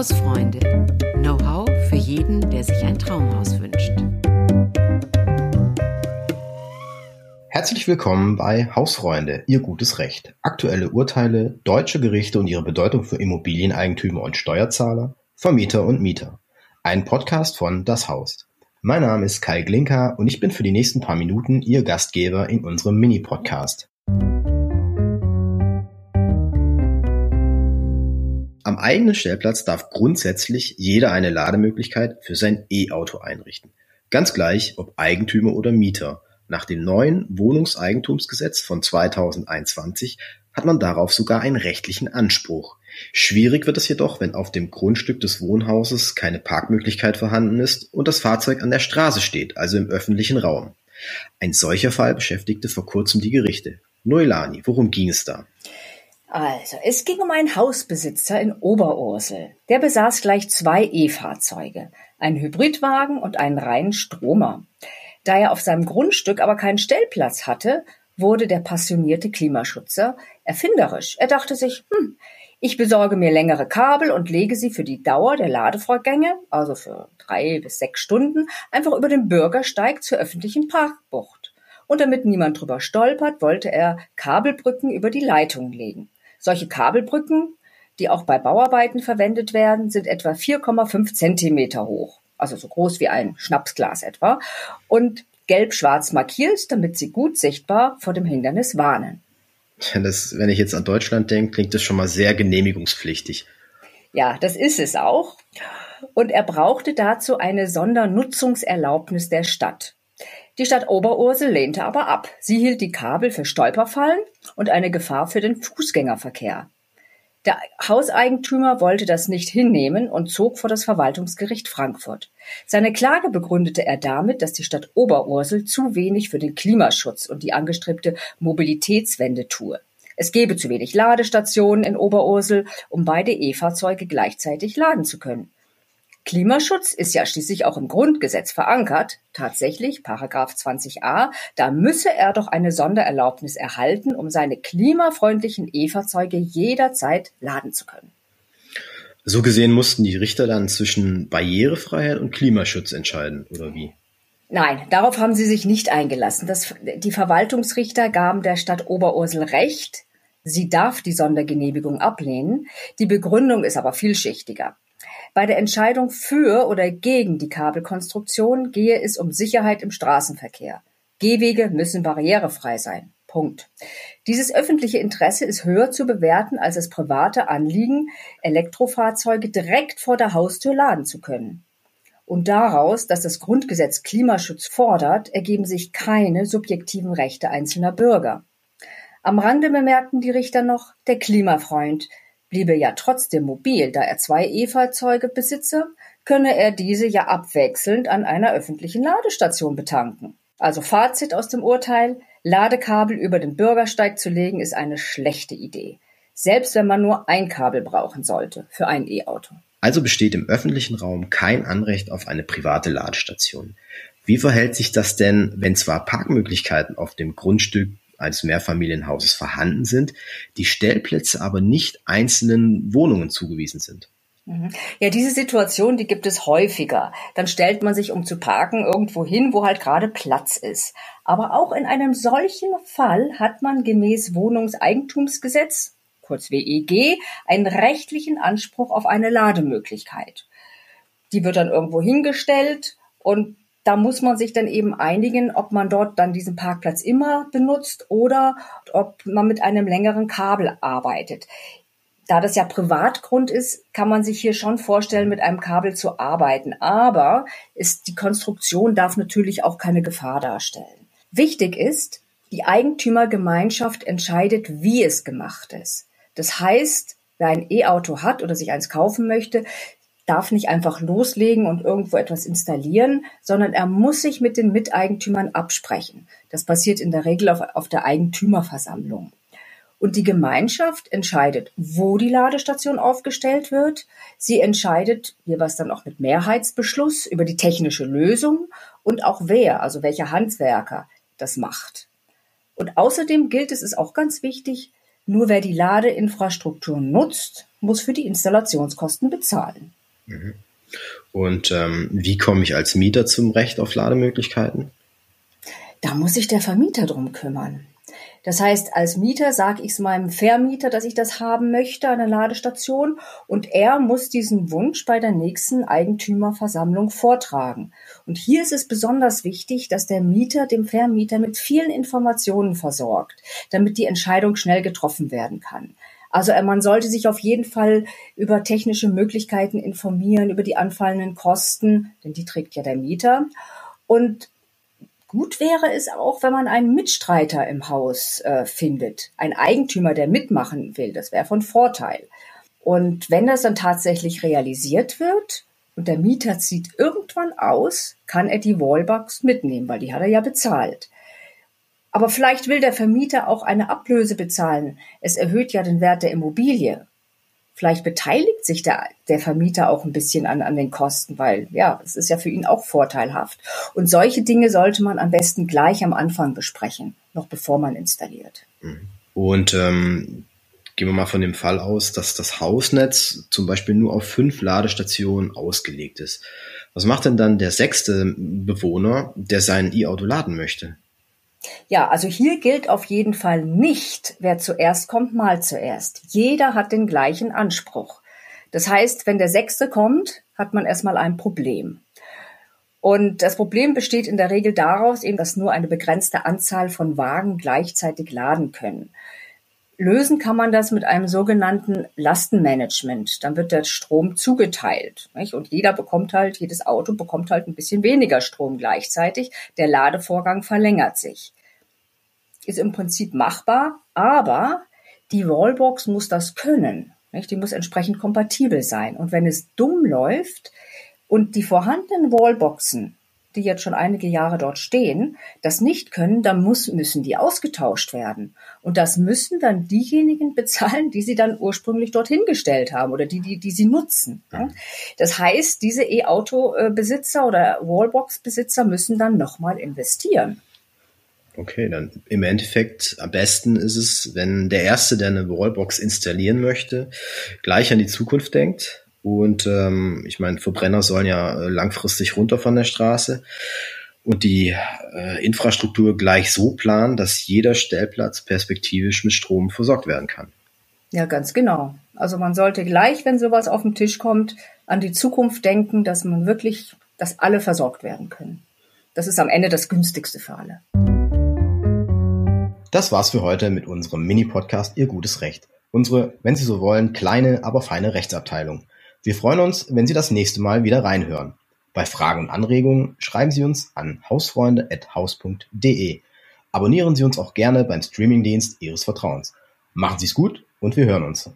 Hausfreunde. Know-how für jeden, der sich ein Traumhaus wünscht. Herzlich willkommen bei Hausfreunde, Ihr gutes Recht. Aktuelle Urteile, deutsche Gerichte und ihre Bedeutung für Immobilieneigentümer und Steuerzahler, Vermieter und Mieter. Ein Podcast von Das Haus. Mein Name ist Kai Glinka und ich bin für die nächsten paar Minuten Ihr Gastgeber in unserem Mini-Podcast. Am eigenen Stellplatz darf grundsätzlich jeder eine Lademöglichkeit für sein E-Auto einrichten. Ganz gleich, ob Eigentümer oder Mieter. Nach dem neuen Wohnungseigentumsgesetz von 2021 hat man darauf sogar einen rechtlichen Anspruch. Schwierig wird es jedoch, wenn auf dem Grundstück des Wohnhauses keine Parkmöglichkeit vorhanden ist und das Fahrzeug an der Straße steht, also im öffentlichen Raum. Ein solcher Fall beschäftigte vor kurzem die Gerichte. Noelani, worum ging es da? Also, es ging um einen Hausbesitzer in Oberursel. Der besaß gleich zwei E-Fahrzeuge, einen Hybridwagen und einen reinen Stromer. Da er auf seinem Grundstück aber keinen Stellplatz hatte, wurde der passionierte Klimaschützer erfinderisch. Er dachte sich, hm, ich besorge mir längere Kabel und lege sie für die Dauer der Ladevorgänge, also für drei bis sechs Stunden, einfach über den Bürgersteig zur öffentlichen Parkbucht. Und damit niemand drüber stolpert, wollte er Kabelbrücken über die Leitungen legen. Solche Kabelbrücken, die auch bei Bauarbeiten verwendet werden, sind etwa 4,5 Zentimeter hoch, also so groß wie ein Schnapsglas etwa, und gelb-schwarz markiert, damit sie gut sichtbar vor dem Hindernis warnen. Das, wenn ich jetzt an Deutschland denke, klingt das schon mal sehr genehmigungspflichtig. Ja, das ist es auch. Und er brauchte dazu eine Sondernutzungserlaubnis der Stadt. Die Stadt Oberursel lehnte aber ab. Sie hielt die Kabel für Stolperfallen und eine Gefahr für den Fußgängerverkehr. Der Hauseigentümer wollte das nicht hinnehmen und zog vor das Verwaltungsgericht Frankfurt. Seine Klage begründete er damit, dass die Stadt Oberursel zu wenig für den Klimaschutz und die angestrebte Mobilitätswende tue. Es gebe zu wenig Ladestationen in Oberursel, um beide E-Fahrzeuge gleichzeitig laden zu können. Klimaschutz ist ja schließlich auch im Grundgesetz verankert. Tatsächlich, Paragraph 20a, da müsse er doch eine Sondererlaubnis erhalten, um seine klimafreundlichen E-Fahrzeuge jederzeit laden zu können. So gesehen mussten die Richter dann zwischen Barrierefreiheit und Klimaschutz entscheiden, oder wie? Nein, darauf haben sie sich nicht eingelassen. Das, die Verwaltungsrichter gaben der Stadt Oberursel Recht. Sie darf die Sondergenehmigung ablehnen. Die Begründung ist aber vielschichtiger. Bei der Entscheidung für oder gegen die Kabelkonstruktion gehe es um Sicherheit im Straßenverkehr. Gehwege müssen barrierefrei sein. Punkt. Dieses öffentliche Interesse ist höher zu bewerten als das private Anliegen, Elektrofahrzeuge direkt vor der Haustür laden zu können. Und daraus, dass das Grundgesetz Klimaschutz fordert, ergeben sich keine subjektiven Rechte einzelner Bürger. Am Rande bemerkten die Richter noch, der Klimafreund Bliebe ja trotzdem mobil, da er zwei E-Fahrzeuge besitze, könne er diese ja abwechselnd an einer öffentlichen Ladestation betanken. Also Fazit aus dem Urteil, Ladekabel über den Bürgersteig zu legen, ist eine schlechte Idee. Selbst wenn man nur ein Kabel brauchen sollte für ein E-Auto. Also besteht im öffentlichen Raum kein Anrecht auf eine private Ladestation. Wie verhält sich das denn, wenn zwar Parkmöglichkeiten auf dem Grundstück eines Mehrfamilienhauses vorhanden sind, die Stellplätze aber nicht einzelnen Wohnungen zugewiesen sind. Mhm. Ja, diese Situation, die gibt es häufiger. Dann stellt man sich, um zu parken, irgendwo hin, wo halt gerade Platz ist. Aber auch in einem solchen Fall hat man gemäß Wohnungseigentumsgesetz, kurz WEG, einen rechtlichen Anspruch auf eine Lademöglichkeit. Die wird dann irgendwo hingestellt und da muss man sich dann eben einigen, ob man dort dann diesen Parkplatz immer benutzt oder ob man mit einem längeren Kabel arbeitet. Da das ja Privatgrund ist, kann man sich hier schon vorstellen, mit einem Kabel zu arbeiten. Aber ist, die Konstruktion darf natürlich auch keine Gefahr darstellen. Wichtig ist, die Eigentümergemeinschaft entscheidet, wie es gemacht ist. Das heißt, wer ein E-Auto hat oder sich eins kaufen möchte, darf nicht einfach loslegen und irgendwo etwas installieren, sondern er muss sich mit den Miteigentümern absprechen. Das passiert in der Regel auf, auf der Eigentümerversammlung. Und die Gemeinschaft entscheidet, wo die Ladestation aufgestellt wird. Sie entscheidet jeweils dann auch mit Mehrheitsbeschluss über die technische Lösung und auch wer, also welcher Handwerker das macht. Und außerdem gilt es, ist auch ganz wichtig, Nur wer die Ladeinfrastruktur nutzt, muss für die Installationskosten bezahlen. Mhm. Und ähm, wie komme ich als Mieter zum Recht auf Lademöglichkeiten? Da muss sich der Vermieter drum kümmern. Das heißt, als Mieter sage ich es meinem Vermieter, dass ich das haben möchte, eine Ladestation, und er muss diesen Wunsch bei der nächsten Eigentümerversammlung vortragen. Und hier ist es besonders wichtig, dass der Mieter dem Vermieter mit vielen Informationen versorgt, damit die Entscheidung schnell getroffen werden kann. Also äh, man sollte sich auf jeden Fall über technische Möglichkeiten informieren, über die anfallenden Kosten, denn die trägt ja der Mieter. Und Gut wäre es auch, wenn man einen Mitstreiter im Haus äh, findet, ein Eigentümer, der mitmachen will. Das wäre von Vorteil. Und wenn das dann tatsächlich realisiert wird und der Mieter zieht irgendwann aus, kann er die Wallbox mitnehmen, weil die hat er ja bezahlt. Aber vielleicht will der Vermieter auch eine Ablöse bezahlen. Es erhöht ja den Wert der Immobilie. Vielleicht beteiligt sich der, der Vermieter auch ein bisschen an, an den Kosten, weil ja, es ist ja für ihn auch vorteilhaft. Und solche Dinge sollte man am besten gleich am Anfang besprechen, noch bevor man installiert. Mhm. Und ähm, gehen wir mal von dem Fall aus, dass das Hausnetz zum Beispiel nur auf fünf Ladestationen ausgelegt ist. Was macht denn dann der sechste Bewohner, der sein E-Auto laden möchte? Ja, also hier gilt auf jeden Fall nicht, wer zuerst kommt, mal zuerst. Jeder hat den gleichen Anspruch. Das heißt, wenn der Sechste kommt, hat man erstmal ein Problem. Und das Problem besteht in der Regel daraus, eben, dass nur eine begrenzte Anzahl von Wagen gleichzeitig laden können. Lösen kann man das mit einem sogenannten Lastenmanagement. Dann wird der Strom zugeteilt. Nicht? Und jeder bekommt halt, jedes Auto bekommt halt ein bisschen weniger Strom gleichzeitig. Der Ladevorgang verlängert sich. Ist im Prinzip machbar, aber die Wallbox muss das können. Nicht? Die muss entsprechend kompatibel sein. Und wenn es dumm läuft und die vorhandenen Wallboxen die jetzt schon einige Jahre dort stehen, das nicht können, dann muss, müssen die ausgetauscht werden. Und das müssen dann diejenigen bezahlen, die sie dann ursprünglich dorthin gestellt haben oder die, die, die sie nutzen. Das heißt, diese E-Auto-Besitzer oder Wallbox-Besitzer müssen dann nochmal investieren. Okay, dann im Endeffekt am besten ist es, wenn der Erste, der eine Wallbox installieren möchte, gleich an die Zukunft denkt und ähm, ich meine, Verbrenner sollen ja äh, langfristig runter von der Straße und die äh, Infrastruktur gleich so planen, dass jeder Stellplatz perspektivisch mit Strom versorgt werden kann. Ja, ganz genau. Also man sollte gleich, wenn sowas auf den Tisch kommt, an die Zukunft denken, dass man wirklich, dass alle versorgt werden können. Das ist am Ende das günstigste für alle. Das war's für heute mit unserem Mini-Podcast Ihr gutes Recht. Unsere, wenn Sie so wollen, kleine, aber feine Rechtsabteilung. Wir freuen uns, wenn Sie das nächste Mal wieder reinhören. Bei Fragen und Anregungen schreiben Sie uns an hausfreunde.haus.de. Abonnieren Sie uns auch gerne beim Streamingdienst Ihres Vertrauens. Machen Sie es gut und wir hören uns.